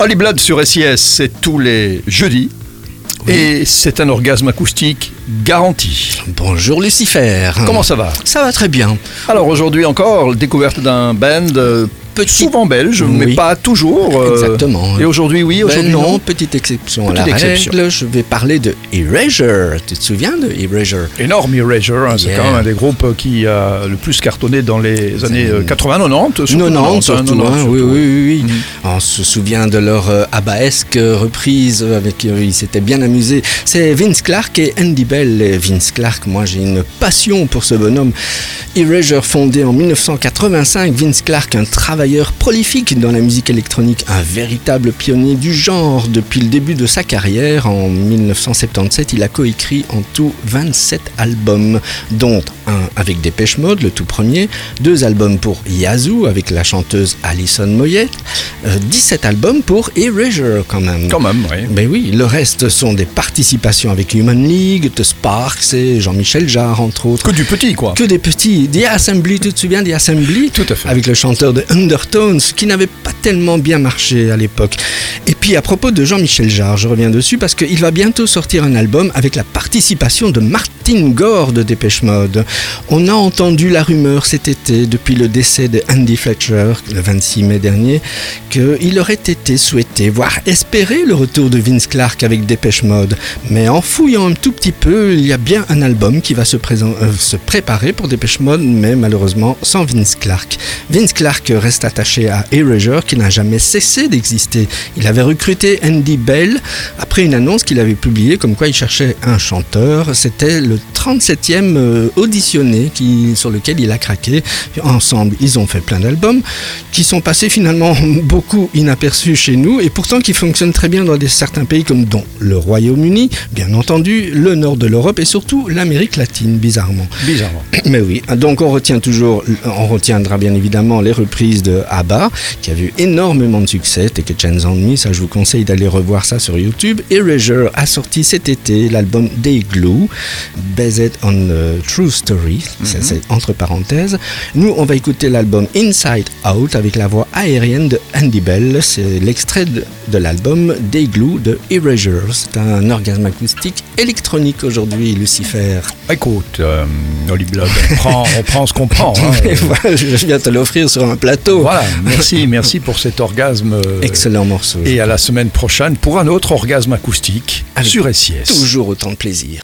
Holly Blood sur SIS, c'est tous les jeudis. Et c'est un orgasme acoustique garanti. Bonjour Lucifer. Comment ça va? Ça va très bien. Alors aujourd'hui encore, découverte d'un band euh, souvent belge, mais Oui. pas toujours. euh, Exactement. Et aujourd'hui, oui, Ben aujourd'hui non, non. petite exception à Petite la exception. règle. Je vais parler de Erasure. Tu te souviens de Erasure Énorme Erasure, hein, c'est quand même un des groupes qui a le plus cartonné dans les années euh, 80-90. surtout 90 surtout, hein, 90, hein, oui, surtout. oui, oui, oui. Mhm. On se souvient de leur euh, abaesque reprise avec euh, ils s'étaient bien amusés. C'est Vince Clark et Andy Bell. Et Vince Clark, moi j'ai une passion pour ce bonhomme. Erasure fondé en 1985, Vince Clark, un travailleur prolifique dans la musique électronique, un véritable pionnier du genre depuis le début de sa carrière. En 1977, il a coécrit en tout 27 albums, dont un avec Dépêche Mode, le tout premier, deux albums pour Yazoo avec la chanteuse Alison Moyet, euh, 17 albums pour Erasure quand même. Quand même, oui. Ben oui, le reste sont des participations avec Human League, The Sparks et Jean-Michel Jarre entre autres. Que du petit, quoi. Que des petits. The Assembly, tu te souviens The Assembly? Tout à fait. Avec le chanteur de Undertones, qui n'avait pas tellement bien marché à l'époque. Et puis à propos de Jean-Michel Jarre, je reviens dessus parce qu'il va bientôt sortir un album avec la participation de Martin Gore de Dépêche Mode. On a entendu la rumeur cet été, depuis le décès de Andy Fletcher, le 26 mai dernier, qu'il aurait été souhaité, voire espéré le retour de Vince Clark avec Dépêche Mode. Mais en fouillant un tout petit peu, il y a bien un album qui va se, présent- euh, se préparer pour Dépêche Mode, mais malheureusement sans Vince Clark. Vince Clark reste attaché à Erasure, qui n'a jamais cessé d'exister. Il avait recruté Andy Bell après une annonce qu'il avait publiée comme quoi il cherchait un chanteur. C'était le 37e euh, auditionné qui, sur lequel il a craqué. Ensemble, ils ont fait plein d'albums qui sont passés finalement beaucoup inaperçus chez nous et pourtant qui fonctionnent très bien dans des, certains pays comme dont le Royaume-Uni, bien entendu, le nord de l'Europe et surtout l'Amérique latine, bizarrement. Bizarrement. Mais oui, donc on retient toujours, on retiendra bien évidemment les reprises de ABBA, qui a eu énormément de succès, Take a Chance on Me, ça je vous conseille d'aller revoir ça sur YouTube. Erasure a sorti cet été l'album Day Glue, based on a true story, ça c'est entre parenthèses. Nous, on va écouter l'album Inside Out avec la voix aérienne de Andy Bell, c'est l'extrait de, de l'album Day Glue de Erasure. C'est un orgasme acoustique électronique aujourd'hui, Lucifer. Écoute, euh, Blood, on prend, on prend ce qu'on prend. hein. Voilà, je viens te l'offrir sur un plateau. Voilà, merci, merci pour cet orgasme. euh, Excellent morceau. Et à la semaine prochaine pour un autre orgasme acoustique sur SIS. Toujours autant de plaisir.